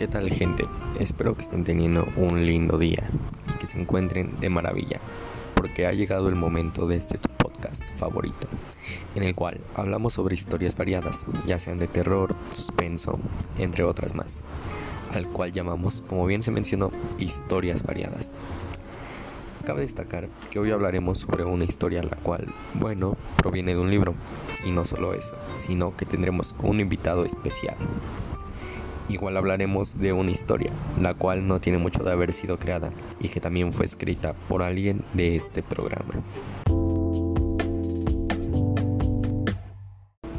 ¿Qué tal gente? Espero que estén teniendo un lindo día y que se encuentren de maravilla, porque ha llegado el momento de este podcast favorito, en el cual hablamos sobre historias variadas, ya sean de terror, suspenso, entre otras más, al cual llamamos, como bien se mencionó, historias variadas. Cabe destacar que hoy hablaremos sobre una historia la cual, bueno, proviene de un libro, y no solo eso, sino que tendremos un invitado especial. Igual hablaremos de una historia, la cual no tiene mucho de haber sido creada y que también fue escrita por alguien de este programa.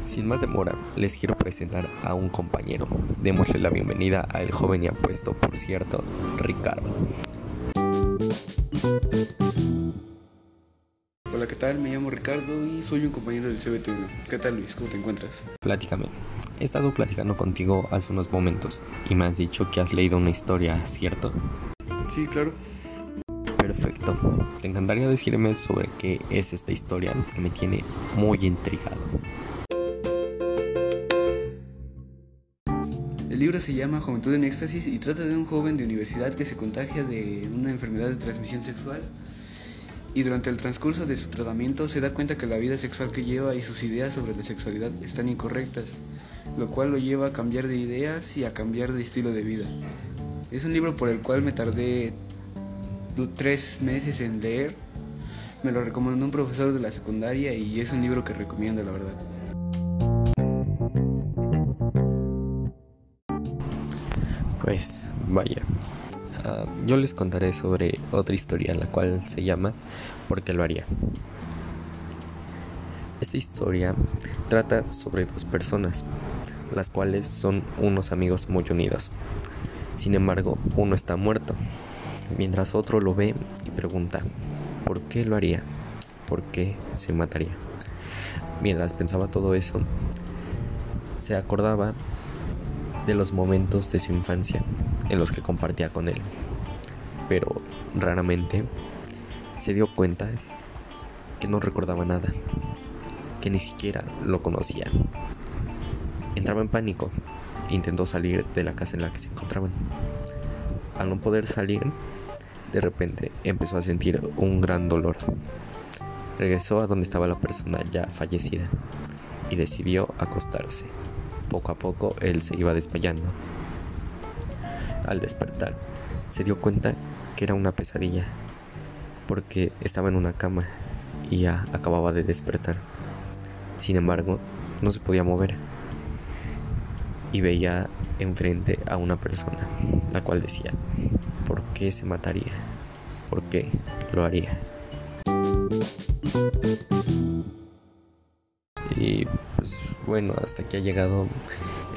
Sin más demora, les quiero presentar a un compañero. Démosle la bienvenida al joven y apuesto, por cierto, Ricardo. Hola, ¿qué tal? Me llamo Ricardo y soy un compañero del CBT1. ¿Qué tal Luis? ¿Cómo te encuentras? Platícame. He estado platicando contigo hace unos momentos y me has dicho que has leído una historia, ¿cierto? Sí, claro. Perfecto. ¿Te encantaría decirme sobre qué es esta historia que me tiene muy intrigado? El libro se llama Juventud en Éxtasis y trata de un joven de universidad que se contagia de una enfermedad de transmisión sexual y durante el transcurso de su tratamiento se da cuenta que la vida sexual que lleva y sus ideas sobre la sexualidad están incorrectas, lo cual lo lleva a cambiar de ideas y a cambiar de estilo de vida. Es un libro por el cual me tardé tres meses en leer. Me lo recomendó un profesor de la secundaria y es un libro que recomiendo, la verdad. Pues vaya, uh, yo les contaré sobre otra historia, la cual se llama ¿Por qué lo haría? Esta historia trata sobre dos personas, las cuales son unos amigos muy unidos. Sin embargo, uno está muerto, mientras otro lo ve y pregunta, ¿por qué lo haría? ¿Por qué se mataría? Mientras pensaba todo eso, se acordaba de los momentos de su infancia en los que compartía con él, pero raramente se dio cuenta que no recordaba nada, que ni siquiera lo conocía. Entraba en pánico intentó salir de la casa en la que se encontraban. Al no poder salir, de repente empezó a sentir un gran dolor. Regresó a donde estaba la persona ya fallecida y decidió acostarse. Poco a poco él se iba desmayando. Al despertar, se dio cuenta que era una pesadilla, porque estaba en una cama y ya acababa de despertar. Sin embargo, no se podía mover y veía enfrente a una persona, la cual decía, ¿por qué se mataría? ¿Por qué lo haría? Y pues bueno, hasta aquí ha llegado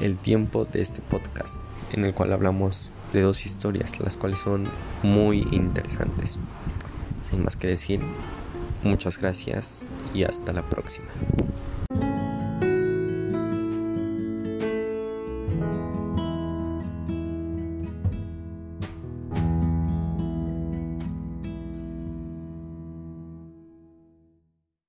el tiempo de este podcast en el cual hablamos de dos historias, las cuales son muy interesantes. Sin más que decir, muchas gracias y hasta la próxima.